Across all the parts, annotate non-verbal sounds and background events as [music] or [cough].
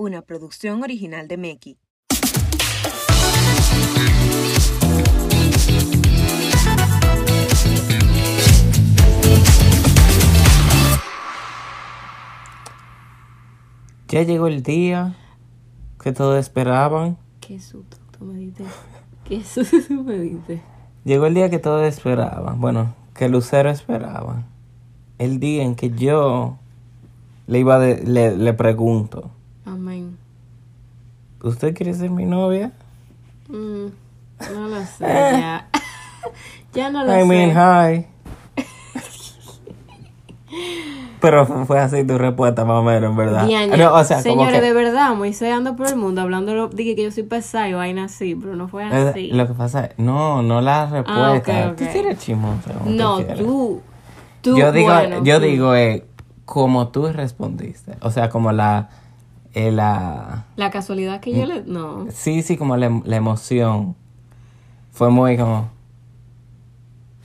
una producción original de Meki. Ya llegó el día que todos esperaban. Qué susto tú me diste. Qué susto tú me diste. Llegó el día que todos esperaban. Bueno, que Lucero esperaba. El día en que yo le iba de- le, le pregunto, Amén. ¿usted quiere ser mi novia? Mm, no lo sé ya. [laughs] ya no lo I sé. mean, hi. Pero fue- así tu respuesta más o menos, en verdad. No, o sea, como Señores, que- de verdad, Moisés anda por el mundo hablando, dije que yo soy pesado y vaina así, pero no fue así. Lo que pasa es, no, no la respuesta. ok, Tú ok. sí eres chismosa. como no, tú, tú, Yo digo, bueno, yo tú. digo, eh, como tú respondiste. O sea, como la, eh, la, La casualidad que yo le... No. sí, sí, como la, la emoción. Fue muy como,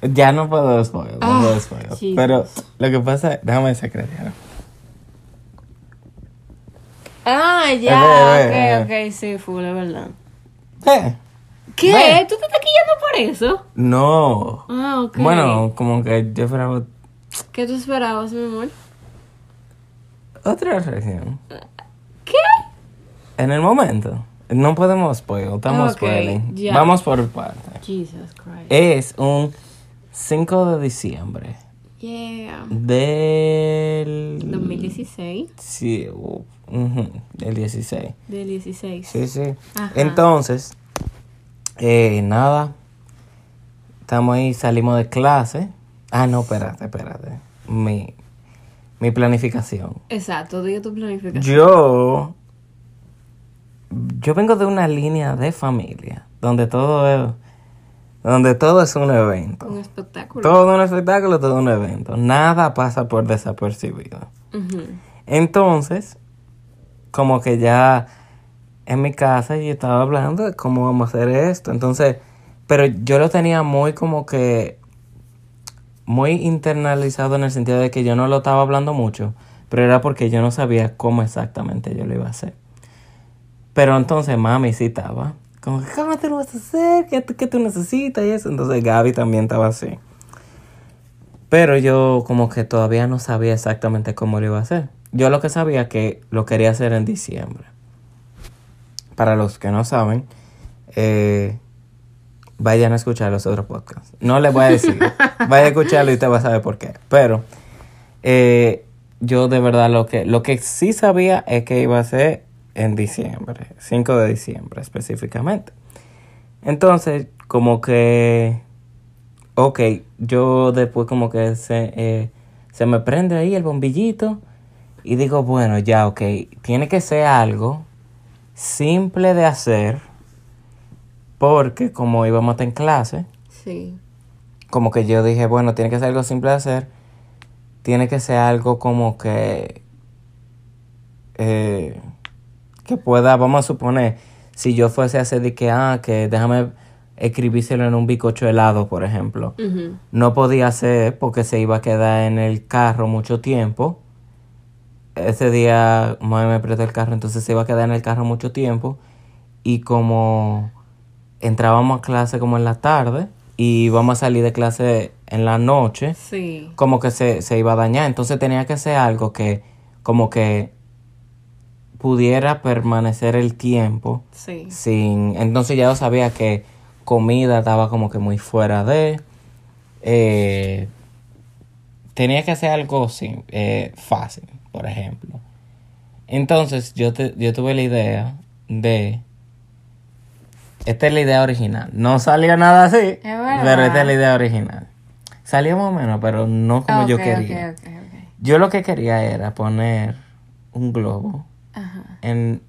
ya no puedo después, no Ah, puedo después. Jesus. Pero lo que pasa, déjame secretar. Ah, ya, Eh, eh, ok, ok, sí, full, es verdad. Eh, ¿Qué? Ve. ¿Tú te estás quillando por eso? no. Ah, ok. Bueno, como que yo esperaba ¿Qué tú esperabas, mi amor? otra reacción. En el momento. No podemos spoil, estamos Ok, spoiling. Vamos por partes. Jesus Christ. Es un 5 de diciembre Yeah. del... 2016. Sí, uh, ujú, del 16. Del 16. Sí, sí. Ajá. Entonces, eh, nada. Estamos ahí, salimos de clase. Ah, no, espérate, espérate. Mi, mi planificación. Exacto, diga tu planificación. Yo... Yo vengo de una línea de familia donde todo es... Donde todo es un evento. Un espectáculo. Todo un espectáculo, todo un evento. Nada pasa por desapercibido. Entonces, como que ya en mi casa yo estaba hablando de cómo vamos a hacer esto. Entonces, pero yo lo tenía muy como que muy internalizado en el sentido de que yo no lo estaba hablando mucho, pero era porque yo no sabía cómo exactamente yo lo iba a hacer. Pero entonces mami sí estaba, como que, ¿cómo te lo vas a hacer? ¿Qué, tú- qué tú necesitas? Y eso. Entonces Gaby también estaba así. Pero yo como que todavía no sabía exactamente cómo lo iba a hacer. Yo lo que sabía que lo quería hacer en diciembre. Para los que no saben, eh, vayan a escuchar los otros podcasts. No les voy a decir. [laughs] Vayan a escucharlo y usted va a saber por qué. Pero eh, yo de verdad lo que, lo que sí sabía es que iba a ser en diciembre. 5 de diciembre específicamente. Entonces, como que... Ok, yo después como que se, eh, se me prende ahí el bombillito y digo, bueno, ya, ok, tiene que ser algo simple de hacer porque como íbamos a estar en clase, Sí. como que yo dije, bueno, tiene que ser algo simple de hacer, tiene que ser algo como que, eh, que pueda, vamos a suponer, si yo fuese a hacer de que, ah, que déjame escribírselo en un bicocho helado, por ejemplo. No podía ser porque se iba a quedar en el carro mucho tiempo. Ese día mami me prestó el carro, entonces se iba a quedar en el carro mucho tiempo. Y como entrábamos a clase como en la tarde y íbamos a salir de clase en la noche, Sí. como que se, se iba a dañar. Entonces tenía que ser algo que como que pudiera permanecer el tiempo Sí. sin entonces ya yo sabía que comida estaba como que muy fuera de eh, tenía que hacer algo sin, eh, fácil por ejemplo entonces yo te- yo tuve la idea de esta es la idea original no salió nada así verdad. pero esta es la idea original salió más o menos pero no como yo quería ok, ok, ok. yo lo que quería era poner un globo en,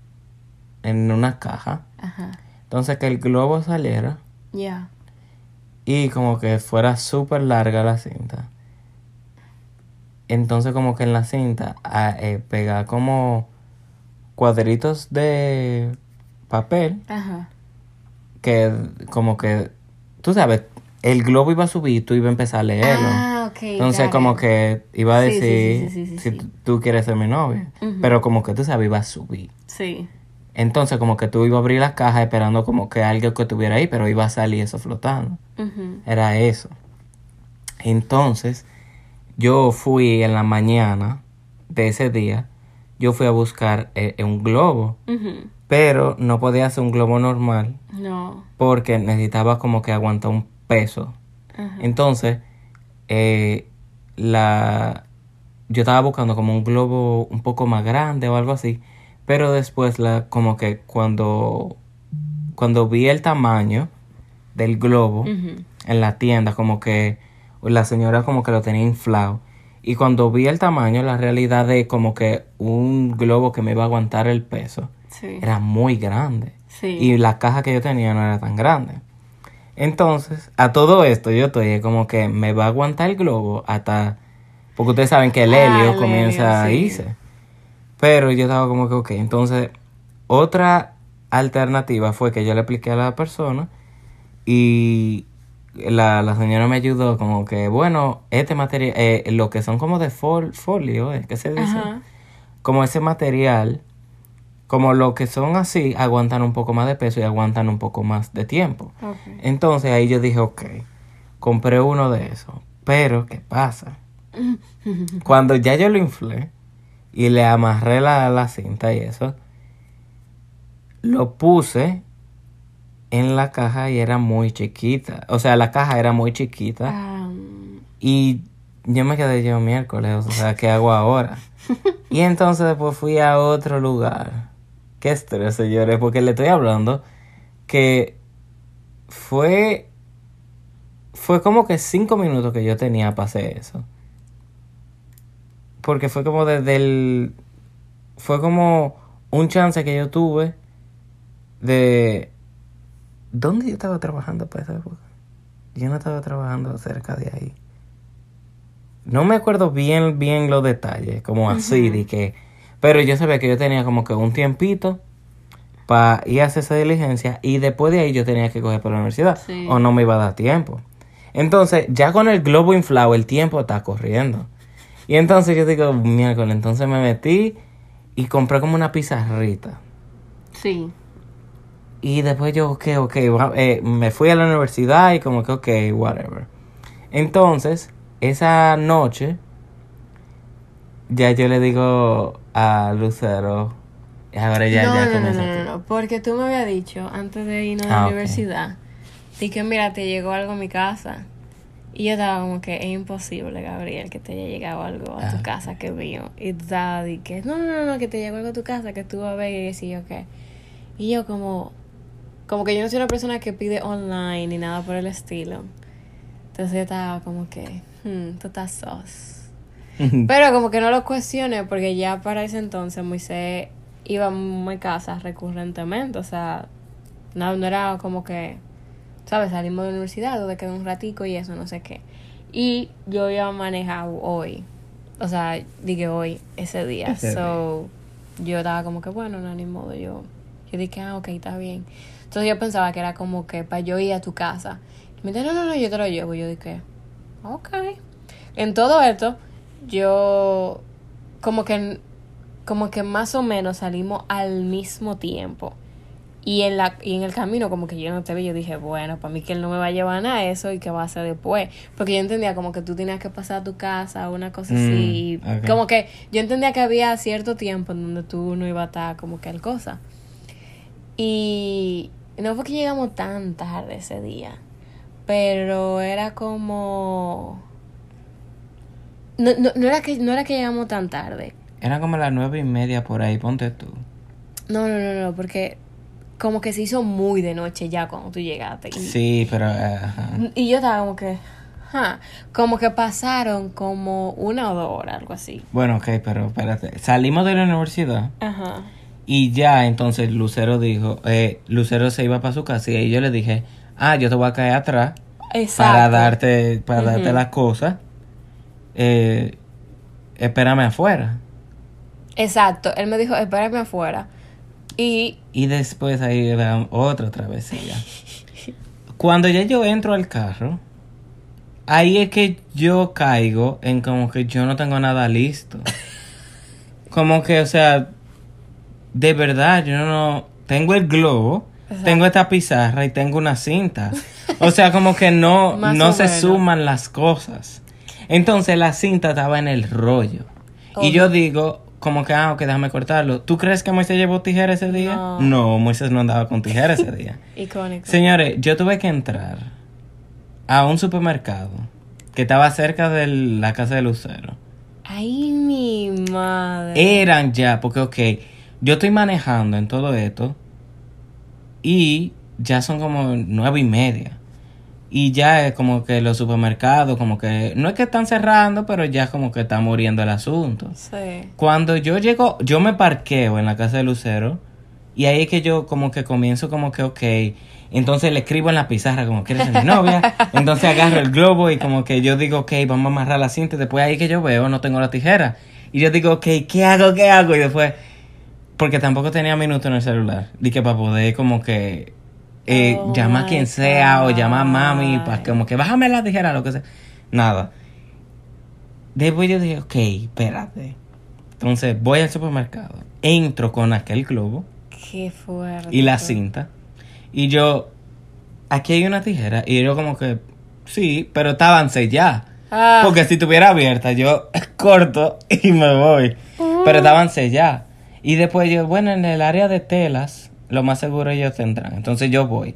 en una caja. ajá. Entonces que el globo saliera Ya. y como que fuera súper larga la cinta. Entonces como que en la cinta a, eh, pegar como cuadritos de papel Ajá. que como que, tú sabes, el globo iba a subir y tú ibas a empezar a leerlo. Ah, Entonces, como it. que iba a decir sí, sí, sí, si tú- quieres ser mi novia. Pero como que tú sabes, iba a subir. Sí. Entonces, como que tú ibas a abrir la caja esperando como que alguien que estuviera ahí, pero iba a salir eso flotando. Era eso. Entonces, yo fui en la mañana de ese día, yo fui a buscar eh, un globo, pero no podía hacer un globo normal No. porque necesitaba como que aguantar un peso. Entonces, eh, la yo estaba buscando como un globo un poco más grande o algo así, pero después la como que cuando cuando vi el tamaño del globo en la tienda, como que la señora como que lo tenía inflado. Y cuando vi el tamaño, la realidad de como que un globo que me iba a aguantar el peso Sí. era muy grande. Sí. Y la caja que yo tenía no era tan grande. Entonces, a todo esto yo estoy como que me va a aguantar el globo hasta... Porque ustedes saben que el Ah, helio el comienza a sí. irse. Pero yo estaba como que, ok, entonces otra alternativa fue que yo le expliqué a la persona y la, la señora me ayudó como que, bueno, este material, eh, lo que son como de fol- folio, ¿eh? ¿qué se dice? Ajá. como ese material, como lo que son así, aguantan un poco más de peso y aguantan un poco más de tiempo. Entonces ahí yo dije, ok, compré uno de esos. Pero, ¿qué pasa? [laughs] Cuando ya yo lo inflé y le amarré la, la cinta y eso, lo puse en la caja y era muy chiquita. O sea, la caja era muy chiquita. Ah, Y yo me quedé yo miércoles, o sea, ¿qué hago ahora? [laughs] y entonces después fui a otro lugar. Qué estrés, señores, porque le estoy hablando que fue fue como que cinco minutos que yo tenía para hacer eso. Porque fue como desde el fue como un chance que yo tuve de ¿Dónde yo estaba trabajando para esa época? Yo no estaba trabajando cerca de ahí. No me acuerdo bien, bien los detalles, como así, de que... Pero yo sabía que yo tenía como que un tiempito para ir a hacer esa diligencia y después de ahí yo tenía que coger para la universidad Sí. o no me iba a dar tiempo. Entonces, ya con el globo inflado, el tiempo está corriendo. Y entonces yo digo, miércoles, entonces me metí y compré como una pizarrita. sí. Y después yo, ok, ok, eh, me fui a la universidad y como que, ok, whatever. Entonces, esa noche, ya yo le digo a Lucero, ahora ya, no, ya no, no, no, no, porque tú me habías dicho antes de irnos a Ah, la ok. universidad, di que mira, te llegó algo a mi casa. Y yo estaba como que es imposible, Gabriel, que te haya llegado algo a tu Ah. casa que mío. Y tú estabas di que no, no, no, que te llegó algo a tu casa, que tú vas a ver y así yo qué. Y yo como, como que yo no soy una persona que pide online ni nada por el estilo. Entonces yo estaba como que, hmm, tú estás sos. Pero como que no lo cuestioné porque ya para ese entonces Moisés iba a mi casa recurrentemente, o sea, no, no era como que, ¿sabes? Salimos de la universidad, donde quedé un ratico y eso, no sé qué. Y yo iba a manejar hoy, o sea, dije hoy, ese día. Ese so, yo estaba como que, bueno, no, ni modo, yo, yo dije, ah, ok, está bien. Entonces yo pensaba que era como que para yo ir a tu casa. Y me dijo, no, no, no, yo te lo llevo. Y yo dije, ok. En todo esto, yo como que como que más o menos salimos al mismo tiempo. Y en la y en el camino como que yo no te vi, yo dije, bueno, para mí que él no me va a llevar nada de eso y que va a hacer después, porque yo entendía como que tú tenías que pasar a tu casa, una cosa Mm, así, como que yo entendía que había cierto tiempo en donde tú no ibas a estar como que al cosa. Y no fue que llegamos tan tarde ese día, pero era como no, no, no era que no era que llegamos tan tarde. Era como las nueve y media por ahí, ponte tú. No, no, no, no, porque como que se hizo muy de noche ya cuando tú llegaste. Y, Sí, pero... ajá. y yo estaba como que, ja, como que pasaron como una o dos horas, algo así. Bueno, ok, pero espérate. Salimos de la universidad Ajá. y ya entonces Lucero dijo, eh, Lucero se iba para su casa y yo le dije, ah, yo te voy a caer atrás Exacto. para darte, para darte las cosas. Eh, espérame afuera. Exacto. Él me dijo, espérame afuera. Y Y después ahí era otra travesía. Cuando ya yo entro al carro, ahí es que yo caigo en como que yo no tengo nada listo. [laughs] Como que, o sea, de verdad, yo no... Tengo el globo, tengo esta pizarra y tengo una cinta. O sea, como que no, [laughs] no se menos. suman las cosas. Entonces la cinta estaba en el rollo. Y yo digo, como que, ah, ok, déjame cortarlo. ¿Tú crees que Moisés llevó tijera ese día? No. no Moisés no andaba con tijera ese día. [laughs] Icónico. Señores, yo tuve que entrar a un supermercado que estaba cerca de la casa de Lucero. Ay, mi madre. Eran ya, porque ok, yo estoy manejando en todo esto y ya son como nueve y media. Y ya es como que los supermercados, como que no es que están cerrando, pero ya como que está muriendo el asunto. Sí. Cuando yo llego, yo me parqueo en la casa de Lucero y ahí es que yo como que comienzo como que, ok, entonces le escribo en la pizarra como, ¿quieres ser mi [laughs] novia? Entonces agarro el globo y como que yo digo, ok, vamos a amarrar la cinta y después ahí que yo veo, no tengo la tijera. Y yo digo, ok, ¿qué hago? ¿Qué hago? Y después, porque tampoco tenía minuto en el celular, dije para poder como que eh, Oh llamar a quien sea o llamar a mami, para como que bájame la tijera, lo que sea. Nada. Después yo dije, ok, espérate. Entonces voy al supermercado, entro con aquel globo Qué fuerte. y la cinta. Y yo, aquí hay una tijera. Y yo como que, sí, pero estaban selladas. Ah. Porque si estuviera abierta, yo [laughs] corto y me voy. Uh. Pero estaban selladas. Y después yo, bueno, en el área de telas, lo más seguro ellos tendrán. Entonces yo voy.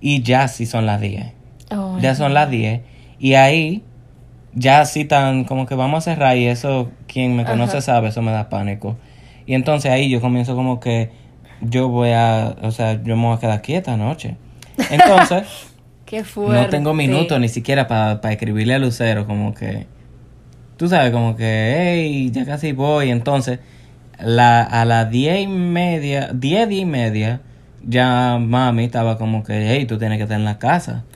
Y ya sí son las 10. Oh, Ya son las 10. Y ahí, ya sí tan como que vamos a cerrar. Y eso, quien me conoce Ajá. sabe, eso me da pánico. Y entonces ahí yo comienzo como que yo voy a, o sea, yo me voy a quedar quieta anoche. Entonces, [laughs] Qué fuerte. no tengo minutos ni siquiera para escribirle a Lucero, como que, tú sabes, como que, hey, ya casi voy. Entonces, la, a las diez y media, diez, diez y media, ya mami estaba como que, hey, tú tienes que estar en la casa. [laughs]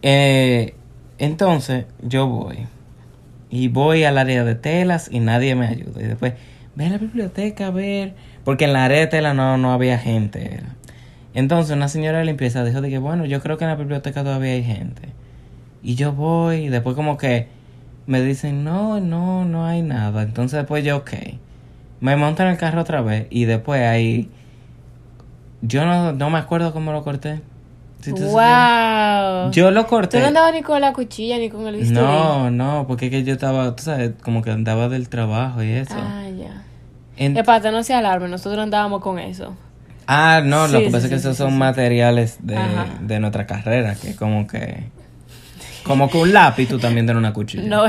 Eh, entonces, yo voy. Y voy al área de telas y nadie me ayuda. Y después, ve a la biblioteca a ver. Porque en la área de telas no, no había gente. era. Entonces una señora de limpieza dijo de que, bueno, yo creo que en la biblioteca todavía hay gente. Y yo voy y después como que me dicen, no, no, no hay nada. Entonces después yo, ok. Me monto en el carro otra vez y después ahí... Yo no, no me acuerdo cómo lo corté. Tú supieras. Wow. Yo lo Tú corté. no andabas ni con la cuchilla ni con el bisturí. No, no, porque es que yo estaba, tú sabes, como que andaba del trabajo y eso. Ah, ya. En- Espérate, no se alarme, nosotros andábamos con eso. ah, no, lo Sí, que pasa sí, es que sí, esos sí, son sí. materiales de, de nuestra carrera, que como que... Como que un lápiz tú también tienes una cuchilla. [laughs] No,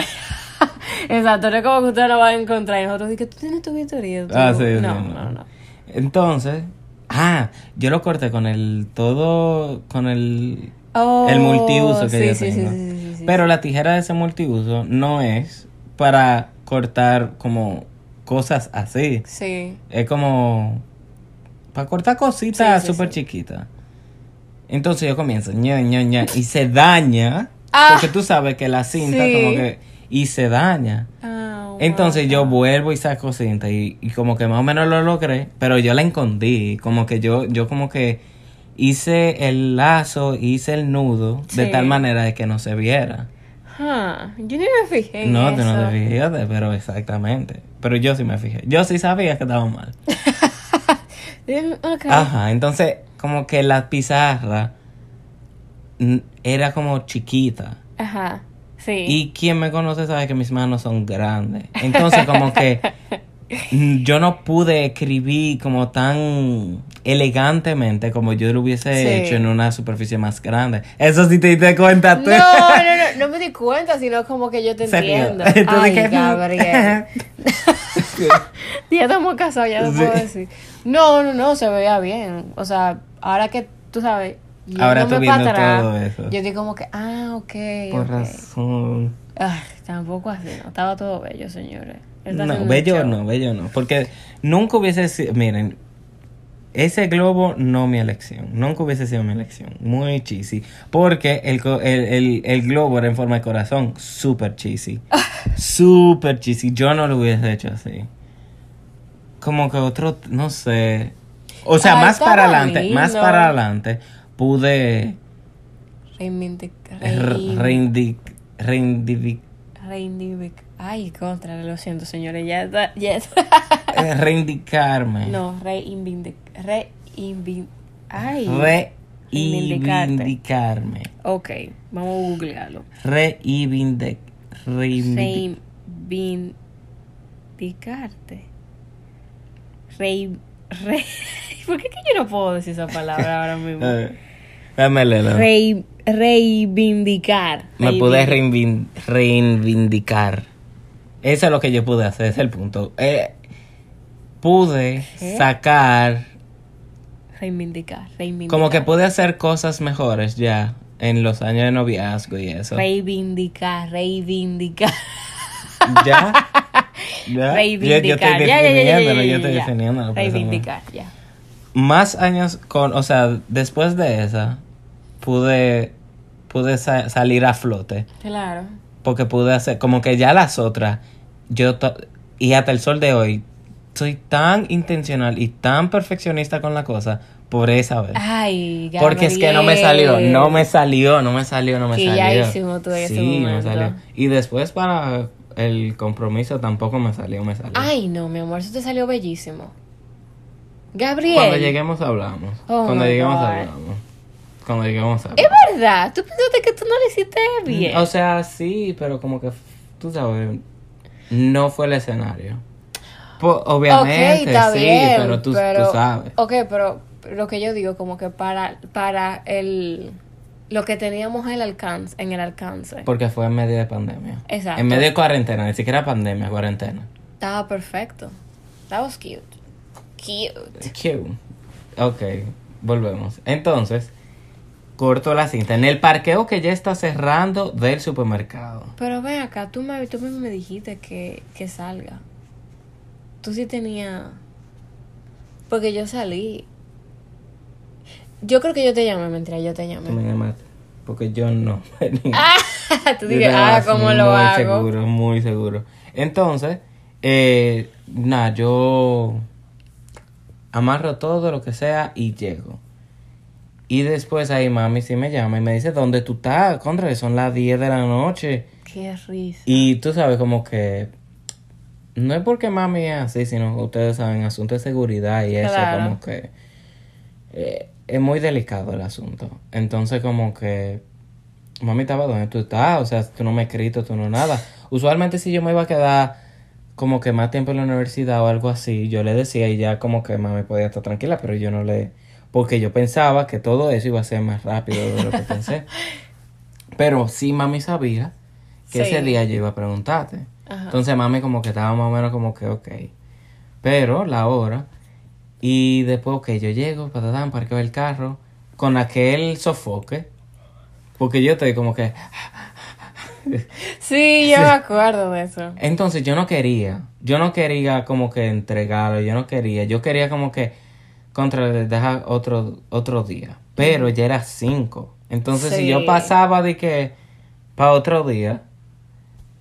[laughs] exacto, no es como que ustedes lo van a encontrar y nosotros que tú tienes tu tú- Ah, sí, sí, no, no. no, no. Entonces, ah, yo lo corté con el todo, con el, Oh, el multiuso que sí, yo sí, tengo. sí, sí, sí. Pero la tijera de ese multiuso no es para cortar como cosas así. Sí. Es como para cortar cositas súper chiquitas. Entonces yo comienzo ña, ña, ña, y se daña. Ah. porque tú sabes que la cinta como que... Y se daña. Ah, Entonces wow. yo vuelvo y saco cinta y, y como que más o menos lo logré, pero yo la escondí, como que yo, yo como que hice el lazo, hice el nudo de tal manera de que no se viera. Ah, yo ni me fijé en No, eso. tú no te fijaste, pero exactamente. Pero yo sí me fijé. Yo sí sabía que estaba mal. [laughs] Ajá, entonces como que la pizarra era como chiquita. Ajá. Sí. Y quien me conoce sabe que mis manos son grandes. Entonces como que mm, [laughs] yo no pude escribir como tan elegantemente como yo lo hubiese Sí. hecho en una superficie más grande. Eso sí te diste cuenta tú. No, no, no, [laughs] no me di cuenta, sino como que yo te entiendo. [laughs] Ay, dije, Gabriel. ya estamos casados, ya te puedo decir. No, no, no, se veía bien. O sea, ahora que tú sabes. Ahora tú viendo atrás, todo eso. Yo digo como que, ah, ok. Por razón. Ay, tampoco así, ¿no? Estaba todo bello, señores. No, bello no, bello no. Porque nunca hubiese sido, miren, ese globo no mi elección. Nunca hubiese sido mi elección. Muy cheesy. Porque el, el, el, el globo era en forma de corazón. Súper cheesy. [laughs] Súper cheesy. Yo no lo hubiese hecho así. Como que otro, no sé. O sea, Ay, más para adelante, más para adelante pude Reivindic- r- rein- reindi- Reindivi- Reindivic. Ay, contra, lo siento, señores. Ya está. Ya está. eh, reivindicarme. No, reinvindic. Reinvin. Ay. Reivindicarme. Ok, vamos a googlearlo. Reivindic. Reivindic. Reivindicarte. Rei. Rei. [laughs] ¿Por qué que yo no puedo decir esa palabra ahora mismo? Leerlo. Rei, reivindicar. Me pude Reivin- reivin- reivindicar. Eso es lo que yo pude hacer, ese es el punto. Eh, pude ¿Qué? sacar, Reivindicar. Reivindicar. como que pude hacer cosas mejores ya en los años de noviazgo y eso. Reivindicar, reivindicar. [laughs] ¿Ya? [laughs] ¿Ya? Reivindicar. Yo, yo estoy ya, ya, ya, yo estoy definiéndolo. Reivindicar, ya. Más años con, o sea, después de esa, pude, pude sa- salir a flote. Claro. Porque pude hacer, como que ya las otras, yo, y hasta el sol de hoy, soy tan intencional y tan perfeccionista con la cosa por esa vez. Ay, Porque es que no me salió, no me salió, no me salió, no me Que salió. ya hicimos tú en ese me salió. Y después para el compromiso tampoco me salió, me salió. Ay, no, mi amor, eso te salió bellísimo. Gabriel. Cuando lleguemos hablamos. Oh Cuando lleguemos God. hablamos. Cuando lleguemos hablamos. Es verdad, tú pensaste que tú no lo hiciste bien. O sea, sí, pero como que, tú sabes, no fue el escenario. Po- obviamente, sí, bien, pero tú, sabes. Ok, pero lo que yo digo, como que para, para el lo que teníamos el alcance, en el alcance, Porque fue en medio de pandemia. Exacto. En medio de cuarentena, ni siquiera pandemia, cuarentena. estaba perfecto. That was cute. Cute. Cute. Ok, volvemos. Entonces, corto la cinta. En el parqueo que ya está cerrando del supermercado. Pero ven acá, tú me, tú mismo me dijiste que, que salga. Tú sí tenías... Porque yo salí. Yo creo que yo te llamé, mentira, yo te Tú llamé. me llamaste. Porque yo no. [laughs] [laughs] Ah, tú dices, ah, ¿cómo lo muy hago? seguro, muy seguro. Entonces, eh, nada, yo amarro todo lo que sea y llego. Y después ahí mami sí me llama y me dice, ¿dónde tú estás? Contra, son las 10 de la noche. Qué risa. Y tú sabes como que no es porque mami es así, sino ustedes saben, asunto de seguridad y eso Claro. como que eh, es muy delicado el asunto. Entonces como que mami estaba donde tú estás, o sea, tú no me has escrito, tú no nada. Usualmente si yo me iba a quedar como que más tiempo en la universidad o algo así, yo le decía y ya como que mami podía estar tranquila, pero yo no le... Porque yo pensaba que todo eso iba a ser más rápido de lo que [laughs] pensé. Pero sí mami sabía que Sí. ese día yo iba a preguntarte. Ajá. Entonces mami como que estaba más o menos como que ok. Pero la hora. Y después, ok, yo llego, patatán, parqueo el carro. Con aquel sofoque. Porque yo estoy como que... Sí, yo me acuerdo de eso. Entonces yo no quería. Yo no quería como que entregarlo. Yo no quería. Yo quería como que... Contra, dejar otro, otro día. Pero ya era cinco. Entonces si yo pasaba de que... Para otro día...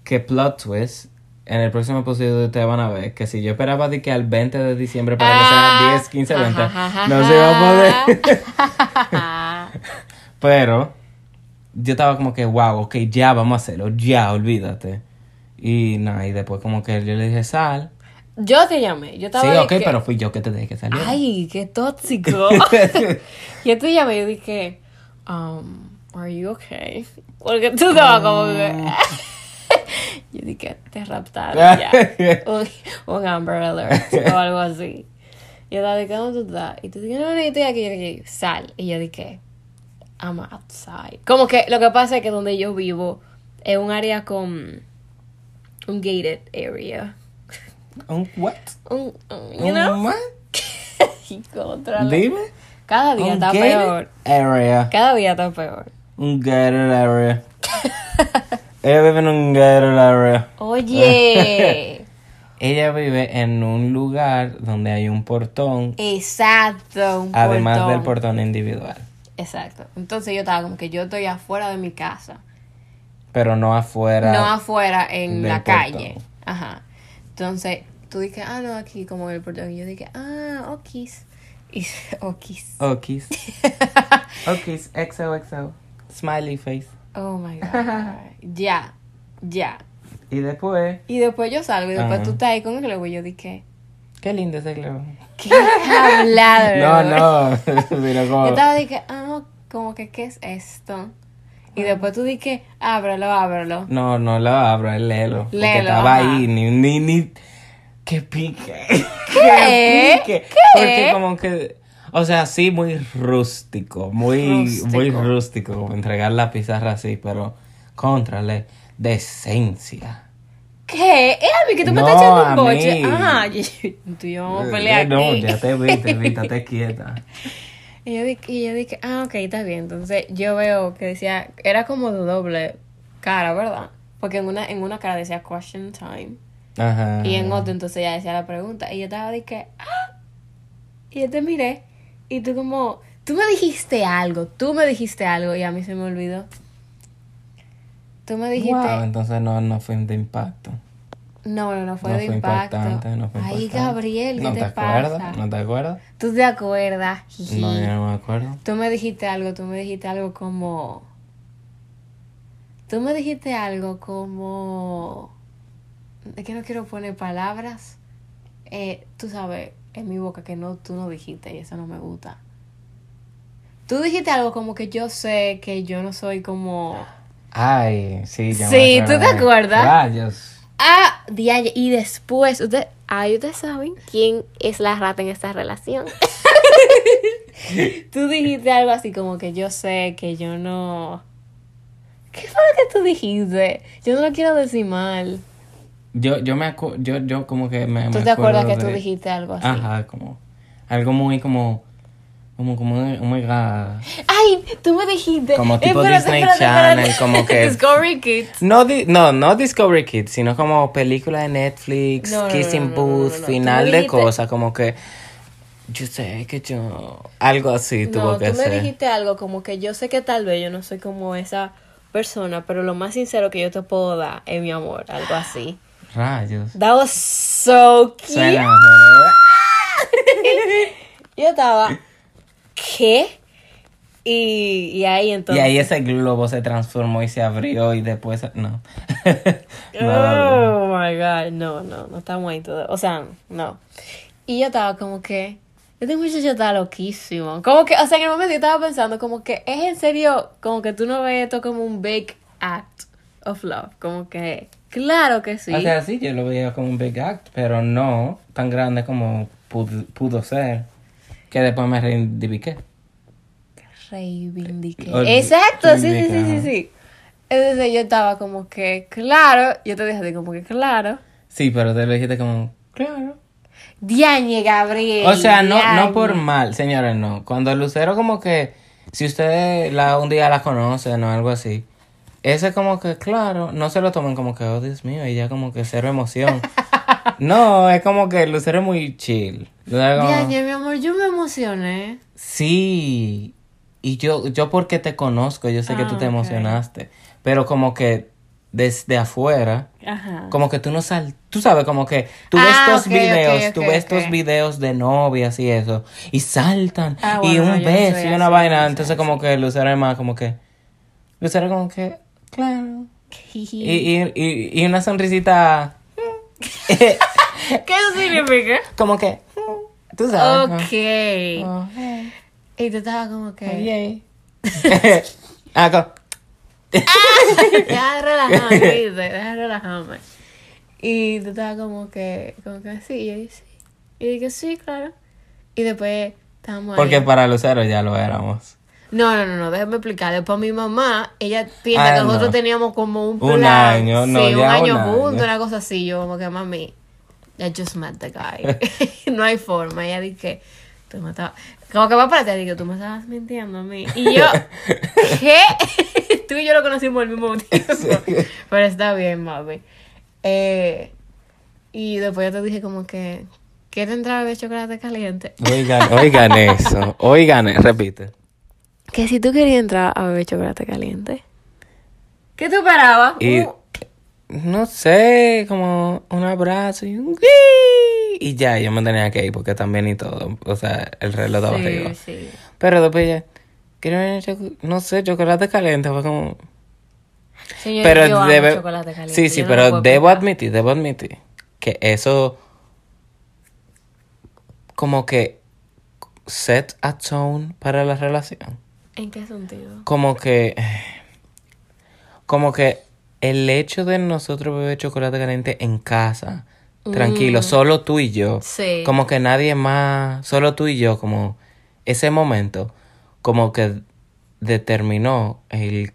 Que plot twist... En el próximo episodio ustedes van a ver que si yo esperaba de que al 20 de diciembre para Ah, que sea 10, 15, 20, ajá, no se iba a poder. [laughs] Pero yo estaba como que, wow, ok, ya vamos a hacerlo, ya, olvídate. Y nada, y después como que yo le dije, sal. Yo te llamé. Yo estaba Sí, ok, que- pero fui yo que te dije que saliera. Ay, qué tóxico. [laughs] [laughs] yo te llamé y dije, um, are you okay? Porque tú estabas como que... [laughs] yo dije, te raptaron ya. un, un Amber Alert o algo así. Yo estaba que, ¿dónde tú estás? Y tú dijiste, no, no, yo estoy aquí. Yo dije, sal. Y yo dije, I'm outside. Como que lo que pasa es que donde yo vivo es un área con un gated area. ¿Un what? Un, un- you ¿Un know? what? [laughs] Dime. Cada día Un está peor. Area. Cada día está peor. Un gated area. [laughs] Ella vive en un gated area. Oye. [laughs] Ella vive en un lugar donde hay un portón, Exacto. un además portón. del portón individual. Exacto. Entonces yo estaba como que yo estoy afuera de mi casa. Pero no afuera. No afuera en la portón. calle. Ajá. Entonces tú dije, ah, no, aquí como el portón. Y yo dije, ah, okis. Y [laughs] okis. Okis. [laughs] Okis. XOXO. Smiley face. Oh my [laughs] God. ya, ya. Y después, Y después yo salgo y después tú estás ahí con el globo y yo dije, qué lindo ese globo. ¿qué hablador? No, no. Yo estaba dije, ah, como que, ¿qué es esto? Y después tú dije, ábrelo, ábrelo. No, no lo abro, es léelo. Porque Léelo, estaba ajá. ahí, ni, ni, ni... [laughs] ¡Qué pique! ¿Qué? pique! ¿Qué? Porque como que... O sea, sí, muy rústico, muy Rústico. muy rústico, como entregar la pizarra así, pero contrale, decencia. ¿Qué? ¿Es a mí que tú me No, estás echando un boche? Ah, [laughs] yo- yo vamos a pelear Eh, No, ya te vi, [laughs] te vi, estate quieta. Y yo dije, y yo dije, ah, ok, está bien. Entonces yo veo que decía, era como de doble cara, ¿verdad? Porque en una, en una cara decía question time. Ajá. Y en otra entonces ya decía la pregunta. Y yo estaba de que, ah. Y yo te miré. Y tú como, tú me dijiste algo, tú me dijiste algo y a mí se me olvidó. Tú me dijiste, Wow, entonces no, no fue de impacto. no, no, no fue no de fue impacto. impactante, no fue Ay, impactante. Gabriel, ¿qué ¿No te, te acuerdas? pasa? ¿No te acuerdas? ¿Tú te acuerdas? No, yo no me acuerdo. Tú me dijiste algo, tú me dijiste algo como... Tú me dijiste algo como... Es que no quiero poner palabras. Eh, tú sabes, en mi boca que no, tú no dijiste y eso no me gusta. Tú dijiste algo como que yo sé que yo no soy como... Ay, sí, ya Sí, me ¿tú te acuerdas? Rayos. Ah. Y después, usted, ay, ustedes saben quién es la rata en esta relación. [laughs] tú dijiste algo así como que yo sé que yo no. ¿Qué fue lo que tú dijiste? Yo no lo quiero decir mal. Yo, yo me acu yo, yo como que me, ¿Tú me te acuerdas que acuerdo tú de- dijiste algo así? Ajá, como algo muy como como como oh my god. Ay, tú me dijiste. Como tipo Espérate, Disney espérate, Channel, espérate. como [laughs] que- Discovery Kids. No, di- no, no Discovery Kids, sino como película de Netflix, No, Kissing no, no, no, Booth, no, no. final de cosas, como que yo sé que yo algo así tuvo No, que tú me ser. dijiste algo como que yo sé que tal vez yo no soy como esa persona, pero lo más sincero que yo te puedo dar es mi amor, algo así. Rayos. That was so cute. Suena. Yo estaba, ¿qué? Y, y ahí Y entonces. ahí ese globo se transformó y se abrió y después no. [laughs] No, Oh my god, no, no, no estamos ahí todo. O sea, no. Y yo estaba como que, este muchacho está loquísimo. Como que, o sea, en el momento yo estaba pensando, como que es en serio, como que tú no ves esto como un big act of love. Como que, claro que sí. O sea, sí, yo lo veía como un big act, pero no tan grande como pudo, pudo ser. Que después me reivindiqué. reivindiqué. Exacto, sí, sí, sí, sí, sí. Entonces yo estaba como que, claro, yo te dije como que, claro. Sí, pero te lo dijiste como, claro. Diañe, Gabriel. O sea, no, no por mal, señores, no. Cuando Lucero como que, si ustedes la, un día la conocen o algo así, ese como que, claro, no se lo tomen como que, oh Dios mío, y ya como que cero emoción. [laughs] no, es como que Lucero es muy chill. Diañe, mi amor, yo me emocioné. Sí, y yo, yo porque te conozco, yo sé que Ah, tú te ok. emocionaste, pero como que desde afuera, Ajá. como que tú no sal, tú sabes, como que tú ves Ah, estos ok, videos, tú ves estos videos de novias y eso, y saltan, Ah, y bueno, no, un no beso soy y una así, vaina, no entonces como que Lucero es más como que, Lucero como que, claro, y, y, y, y una sonrisita, [laughs] ¿Qué eso significa? como que, tú sabes, Ok. ¿no? Oh, hey, Y tú estabas como que. yay. [laughs] Ah, co- Deja de [laughs] relajarme, ¿viste? Deja de relajarme. Y tú estabas como que, como que sí, y yo dije sí. Y dije sí, claro. Y después estábamos ahí. Porque para Lucero ya lo éramos. No, no, no, no, déjame explicar. Después mi mamá, ella piensa Ah, que nosotros no. teníamos como un Un plan. año, no, sí, un año un juntos, una cosa así. Yo como que, mami, I just met the guy. [laughs] [laughs] no hay forma. Ella dice, tú me estabas... Como que va para ti, digo, tú me estabas mintiendo a mí. Y yo, [laughs] ¿qué? tú y yo lo conocimos al mismo tiempo. Pero está bien, mami. Eh, y después yo te dije como que, ¿quieres entrar a beber chocolate caliente? Oigan, oigan eso. Oigan, repite. Que si tú querías entrar a beber chocolate caliente. ¿Qué tú esperabas? Y Uh, no sé, como un abrazo y un y ya, yo me tenía que ir porque también y todo. O sea, el reloj estaba arriba. sí, sí. Pero después ya, quiero no sé, chocolate caliente. Fue como, Señor, pero yo amo debe- chocolate caliente. Sí, sí, yo pero debo admitir, debo admitir que eso como que set a tone para la relación. ¿En qué sentido? Como que como que el hecho de nosotros beber chocolate caliente en casa, tranquilo, solo tú y yo. Mm. Sí. Como que nadie más, solo tú y yo, como ese momento, como que determinó el,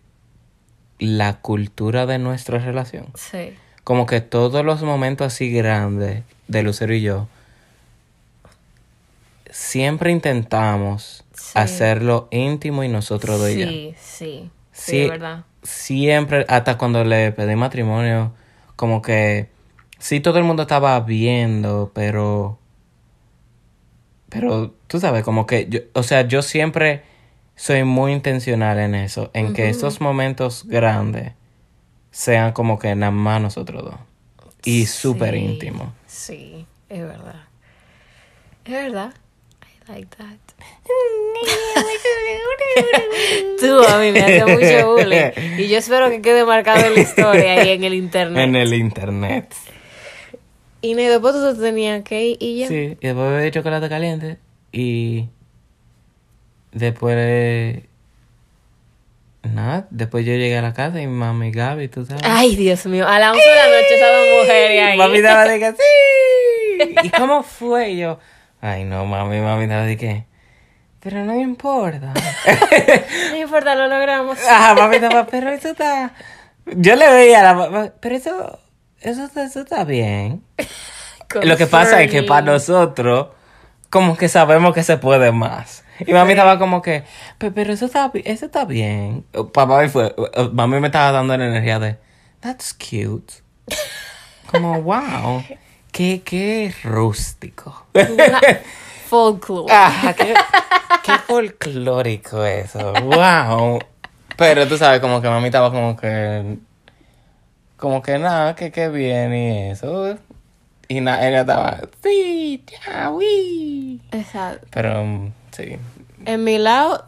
la cultura de nuestra relación. Sí. Como que todos los momentos así grandes de Lucero y yo, siempre intentamos Sí. hacerlo íntimo y nosotros dos y ya. Sí, sí. Sí, es verdad. siempre, hasta cuando le pedí matrimonio, como que sí todo el mundo estaba viendo, pero, pero tú sabes, como que, yo, o sea, yo siempre soy muy intencional en eso, en que estos momentos grandes sean como que nada más nosotros dos y súper Sí, íntimos. Sí, es verdad. Es verdad. Like that. [laughs] Tú a mí me haces mucho [laughs] bullying. Y yo espero que quede marcado en la historia y en el internet. En el internet. Y después tú te tenías que ir y ya. Sí, y después bebí chocolate caliente y después nada, después yo llegué a la casa y mami Gaby, tú sabes. Ay, Dios mío. A las 11 de la noche esas dos mujeres ahí. Mami estaba de que [laughs] sí. ¿Y cómo fue? Y yo, ay no, mami, mami estaba de que, pero no me importa. [laughs] No importa, lo logramos. [laughs] Ajá, mami estaba, pero eso está. Yo le veía a la mamá, pero eso, eso, está- eso está bien. Lo que pasa es que para nosotros, como que sabemos que se puede más. Y mami estaba como que, "Pe- pero eso está, eso está bien. Papá fue, mami me estaba dando la energía de, that's cute. [laughs] Como, wow, qué, qué rústico. [laughs] Folklore. Ajá, qué, qué folclórico eso, wow. Pero tú sabes, como que mami estaba como que, como que nada, que qué bien y eso. Y na, ella estaba, sí, ya, uy. Exacto. Pero, mm, sí. En mi lado,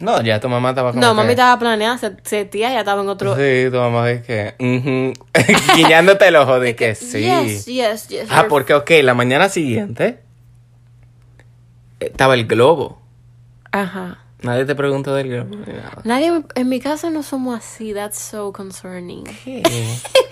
No, ya tu mamá estaba como no, que- mami estaba planeada, se, se tía ya estaba en otro. Sí, tu mamá dice que, [laughs] guiñándote el ojo de que sí. Yes, yes, yes. Ah, porque, ok, la mañana siguiente estaba el globo. Ajá. Nadie te preguntó del globo ni nada. Nadie, en mi casa no somos así, that's so concerning. ¿Qué?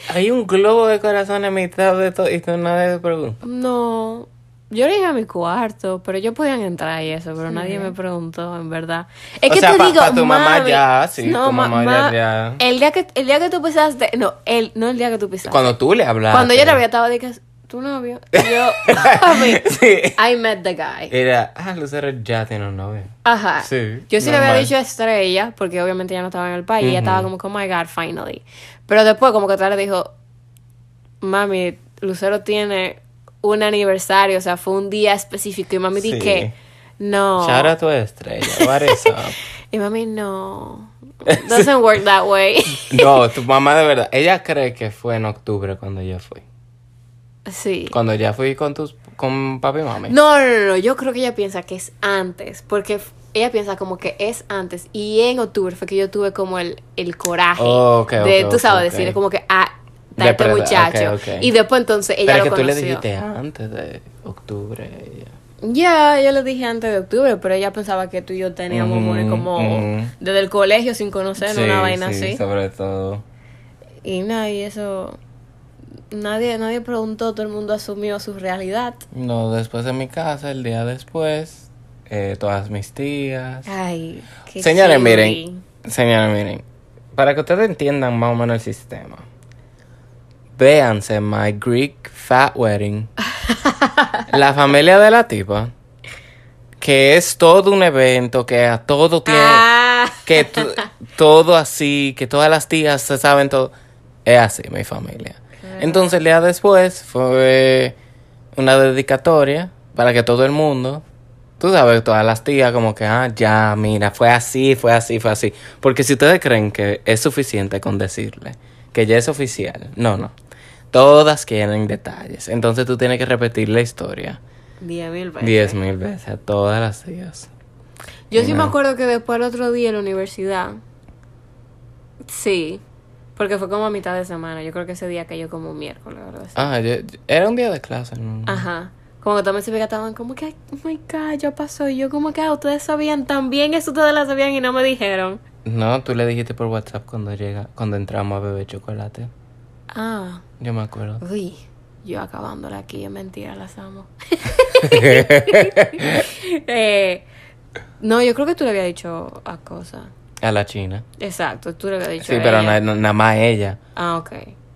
Hay un globo de corazón en mitad de todo y tú nadie te pregunta. No, yo le dije a mi cuarto, pero ellos podían entrar y eso, pero nadie me preguntó, en verdad. Es O que sea, te pa- digo, pa tu mamá mami, ya, sí, no, tu ma- mamá ya- ma- ya. El día que el día que tú pisaste, no, el no el día que tú pisaste. Cuando tú le hablaste. Cuando yo la vi estaba de que tu novio. Y yo, [laughs] mami, Sí. I met the guy. Era, ah, Lucero ya tiene un novio. Ajá. Sí, Yo sí le había dicho a Estrella, porque obviamente ya no estaba en el país, y ella estaba como, oh my god, finally. Pero después, como que otra le dijo, mami, Lucero tiene un aniversario, o sea, fue un día específico, y mami Sí. dije, no. Out to Estrella. What is up? Y mami, no. Doesn't work that way. [laughs] No, tu mamá de verdad. Ella cree que fue en octubre cuando yo fui. sí. Cuando ya fui con tus con papi y mami. No, no, no, yo creo que ella piensa que es antes, porque ella piensa como que es antes, y en octubre fue que yo tuve como el, el coraje Oh, ok, de, tú sabes, ok, decirle como que, ah, De este preda- muchacho. Y después entonces ella Pero lo que tú le conoció. dijiste antes de octubre. Ya, yo lo dije antes de octubre, pero ella pensaba que tú y yo teníamos como desde el colegio sin conocernos, Sí, una vaina sí, así. sobre todo. Y nada, y eso, nadie, nadie preguntó, todo el mundo asumió su realidad. No, después de mi casa, el día después, eh, todas mis tías. Ay, qué Señores, miren, señores, miren, para que ustedes entiendan más o menos el sistema, véanse My Greek Fat Wedding, la familia de la tipa, que es todo un evento, que a todo tiene, Ah. que to- todo así, que todas las tías se saben todo, es así mi familia. Entonces el día después fue una dedicatoria para que todo el mundo Tú sabes, todas las tías como que, ah, ya, mira, fue así, fue así, fue así. Porque si ustedes creen que es suficiente con decirle que ya es oficial, no, no. Todas quieren detalles. Entonces tú tienes que repetir la historia Diez mil veces. diez mil veces a todas las tías. Yo sí me acuerdo que después el otro día en la universidad, sí, Porque fue como a mitad de semana. Yo creo que ese día cayó como un miércoles, ¿verdad? Ah, yo- yo- era un día de clase, ¿no? Ajá. Como que también se que estaban como que, oh my god, ya pasó. Y yo como que, ah, ustedes sabían también, eso ustedes lo sabían y no me dijeron. No, tú le dijiste por WhatsApp cuando llega, cuando entramos a beber chocolate. Ah, Yo me acuerdo. uy, yo acabándola aquí, es mentira, las amo. [laughs] eh, no, yo creo que tú le habías dicho a cosa. A la China. Exacto, tú le habías dicho Sí, a pero ella. na- na- nada más ella. Ah, ok.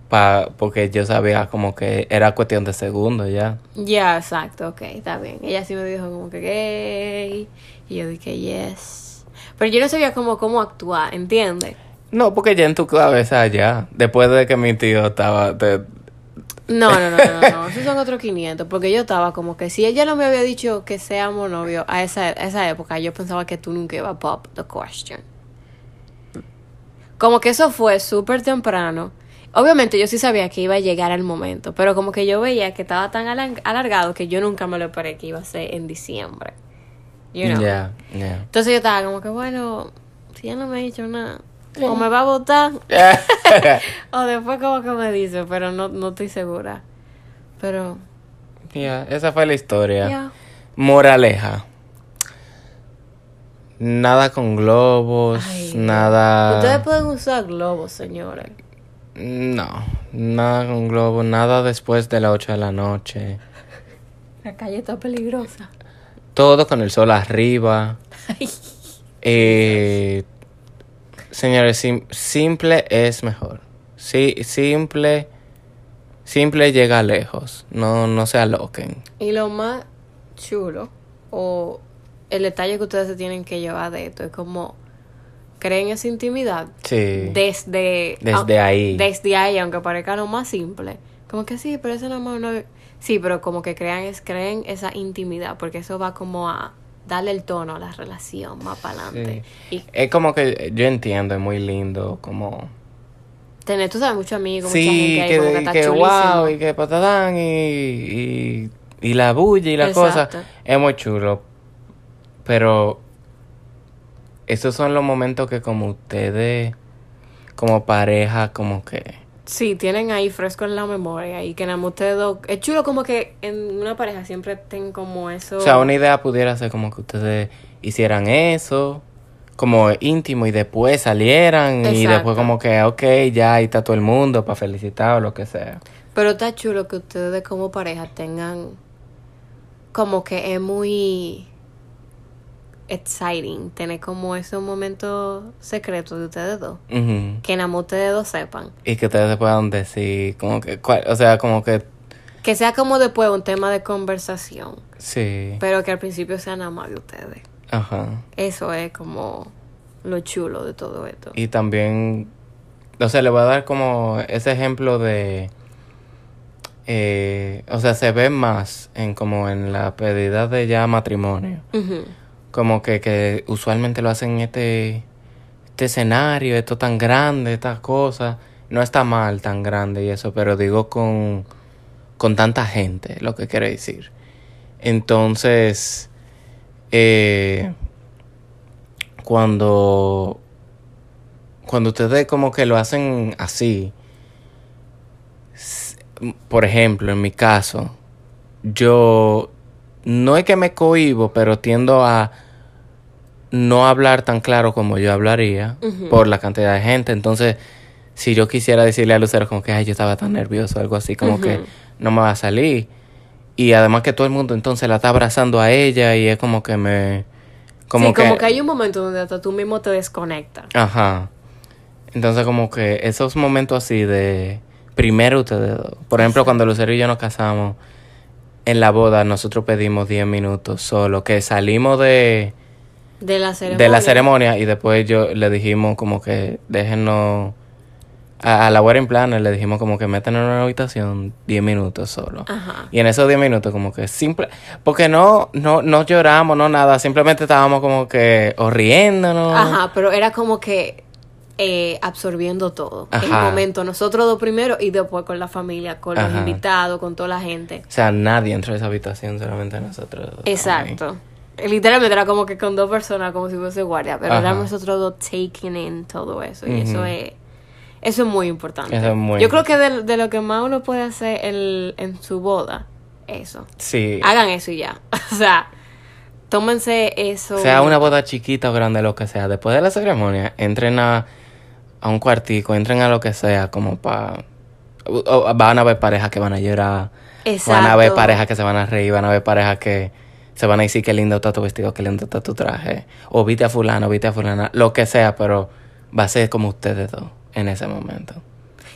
Pa, porque yo sabía como que era cuestión de segundos ya. Ya, exacto, ok, está bien. Ella sí me dijo como que gay. Y yo dije, yes. Pero yo no sabía cómo, cómo actuar, ¿entiendes? No, porque ya en tu cabeza ya. Después de que mi tío estaba... te- No, no, no, no, no, esos son otros 500, porque yo estaba como que si ella no me había dicho que seamos novios a esa, a esa época, yo pensaba que tú nunca ibas a pop the question. Como que eso fue súper temprano. Obviamente yo sí sabía que iba a llegar el momento, pero como que yo veía que estaba tan alar- alargado que yo nunca me lo esperé que iba a ser en diciembre. You know? Ya, ya. Entonces yo estaba como que, bueno, si ella no me ha dicho nada, o me va a votar, [laughs] o después como que me dice, pero no, no estoy segura. Pero, Ya, esa fue la historia. Moraleja. Nada con globos, Ay, nada... Ustedes pueden usar globos, señores. No, nada con globos, nada después de las 8 de la noche. La calle está peligrosa. Todo con el sol arriba. Eh, señores, sim- simple es mejor. Sí, simple, simple llega lejos. No, no se aloquen. Y lo más chulo, o el detalle que ustedes se tienen que llevar de esto, es como creen esa intimidad Sí. desde, Desde ah, ahí. Desde ahí, aunque parezca lo más simple. Como que sí, pero eso no más una- Sí, pero como que crean, es, creen esa intimidad, porque eso va como a darle el tono a la relación más para adelante. Es como que yo entiendo, es muy lindo, como... tener, tú sabes, muchos amigos, mucha Sí, ahí, como que está wow, y que patadán, y, y, y la bulla y la Exacto. cosa. Es muy chulo. Pero esos son los momentos que como ustedes, como pareja, como que... Sí, tienen ahí fresco en la memoria y que nada más ustedes dos... Es chulo como que en una pareja siempre tengan como eso... O sea, una idea pudiera ser como que ustedes hicieran eso, como íntimo, y después salieran, y después como que, ok, ya ahí está todo el mundo para felicitar o lo que sea. Pero está chulo que ustedes como pareja tengan como que es muy exciting tener como esos momentos secretos de ustedes dos. Que nada más ustedes dos sepan. Y que ustedes puedan decir, como que, cuál- o sea, como que, Que sea como después un tema de conversación. sí, Pero que al principio sea nada más de ustedes. ajá. Eso es como lo chulo de todo esto. Y también, o sea, le voy a dar como ese ejemplo de, eh, o sea, se ve más en como en la pedida de ya matrimonio. Ujú. Como que, que usualmente lo hacen en este, este escenario, esto tan grande, estas cosas. No está mal tan grande y eso, pero digo con, con tanta gente, lo que quiere decir. Entonces, eh, cuando, cuando ustedes como que lo hacen así, por ejemplo, en mi caso, yo no es que me cohibo, pero tiendo a no hablar tan claro como yo hablaría por la cantidad de gente. Entonces, si yo quisiera decirle a Lucero como que, ay, yo estaba tan nervioso, algo así, como que no me va a salir. Y además que todo el mundo entonces la está abrazando a ella y es como que me... Como sí, que... como que hay un momento donde hasta tú mismo te desconectas. Ajá. Entonces como que esos momentos así de... Primero ustedes dos. Por ejemplo, cuando Lucero y yo nos casamos, en la boda nosotros pedimos 10 minutos solo, que salimos de, De la ceremonia. de la ceremonia y después yo le dijimos como que déjenos... A, a la wedding planner le dijimos como que metan en una habitación 10 minutos solo. Ajá. Y en esos 10 minutos como que simple... Porque no, no, no lloramos, no nada. Simplemente estábamos como que o riéndonos. Ajá, pero era como que eh, absorbiendo todo. El Ajá. momento, nosotros dos primero y después con la familia, con los invitados, con toda la gente. O sea, nadie entró a esa habitación, solamente nosotros. dos. Exacto. Literalmente era como que con dos personas, como si fuese guardia, pero Ajá. éramos nosotros dos taking in todo eso. Y eso es, Eso es muy importante. Eso es muy Yo creo que de, de lo que más uno puede hacer el, en su boda, eso. Sí. Hagan eso y ya. [laughs] o sea, tómense eso. Sea una boda chiquita o grande, lo que sea. Después de la ceremonia, entren a, a un cuartico, entren a lo que sea, como para... Van a ver parejas que van a llorar. Van a ver Exacto. parejas que se van a reír. Van a ver parejas que se van a decir qué lindo está tu vestido, qué lindo está tu traje. O viste a fulano, viste a fulana. Lo que sea, pero va a ser como ustedes dos en ese momento.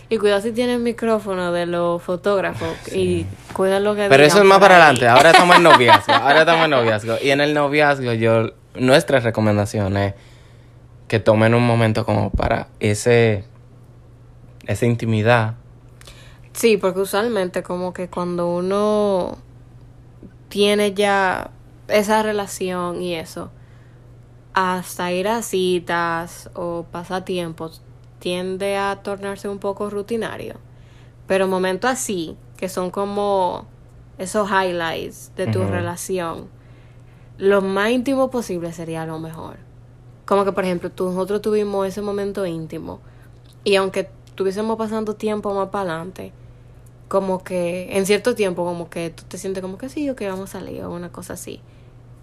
Y cuidado si tienen micrófono de los fotógrafos y cuidan lo que Pero eso es más para adelante. Ahora estamos en [laughs] noviazgo. Ahora estamos en noviazgo. Y en el noviazgo, yo, nuestra recomendación es que tomen un momento como para ese, esa intimidad. Sí, porque usualmente como que cuando uno tiene ya esa relación y eso, hasta ir a citas o pasatiempos tiende a tornarse un poco rutinario. Pero momentos así, que son como esos highlights de tu relación, lo más íntimo posible sería lo mejor. Como que, por ejemplo, tú- nosotros tuvimos ese momento íntimo y aunque estuviésemos pasando tiempo más para adelante, como que en cierto tiempo como que tú te sientes como que sí, o que vamos a salir o una cosa así.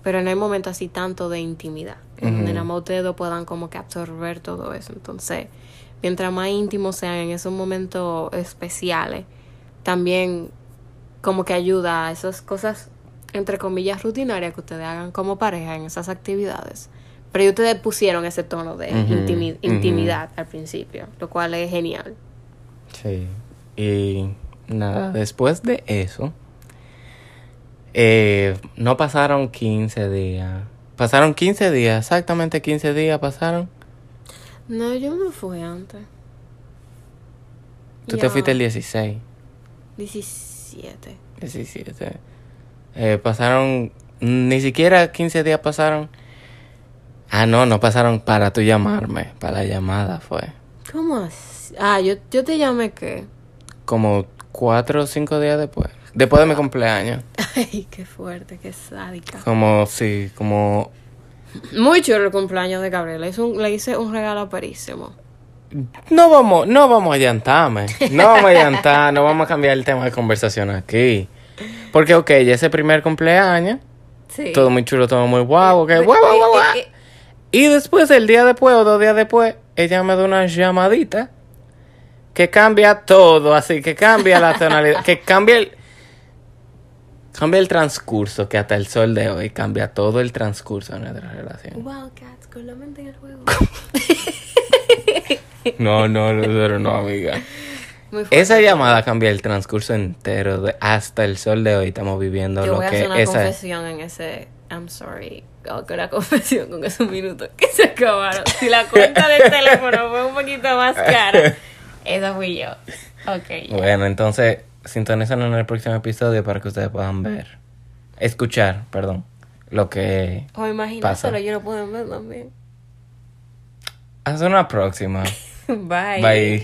Pero no hay momento así tanto de intimidad, en donde nada más ustedes dos puedan como que absorber todo eso. Entonces, mientras más íntimos sean en esos momentos especiales, también como que ayuda a esas cosas, entre comillas, rutinarias que ustedes hagan como pareja en esas actividades. Pero ustedes pusieron ese tono de Ujú, intimi- ujú. intimidad al principio, lo cual es genial. Sí. Y nada, después de eso, eh, no pasaron 15 días. Pasaron 15 días, exactamente 15 días pasaron. No, yo me fui antes. Tú Ya. te fuiste el 16. 17. 17. Eh, pasaron, ni siquiera 15 días pasaron. Ah, no, no pasaron para tú llamarme, para la llamada fue. ¿Cómo así? Ah, yo, yo te llamé que. Como 4 o 5 días después. Después de mi cumpleaños. [laughs] Ay, qué fuerte, qué sádica. Como, sí, como... Muy chulo el cumpleaños de Gabriela. Le hice un, le hice un regalo perísimo. No vamos, no vamos a llantarme. No vamos a no vamos a cambiar el tema de conversación aquí. Porque, ok, ya ese primer cumpleaños, Sí. todo muy chulo, todo muy guau, ok, guau, guau, guau, guau. Y después, el día después o dos días después, ella me da una llamadita que cambia todo, así que cambia la tonalidad, que cambia el... Cambia el transcurso, que hasta el sol de hoy cambia todo el transcurso de nuestra relación. Wildcats con la mente en el juego. [laughs] No, no, no, pero no, amiga. Esa llamada cambia el transcurso entero de Yo hasta el sol de hoy estamos viviendo lo voy a que hacer una esa confesión en ese. I'm sorry. Oh, que una confesión con esos minutos que se acabaron. Si la cuenta del teléfono fue un poquito más cara, [laughs] esa fui yo. Ok. ya. Bueno, entonces sintonicen en el próximo episodio para que ustedes puedan ver, escuchar, perdón, lo que O imaginárselo, pasa. yo lo puedo ver también. Hasta una próxima. [laughs] Bye. Bye.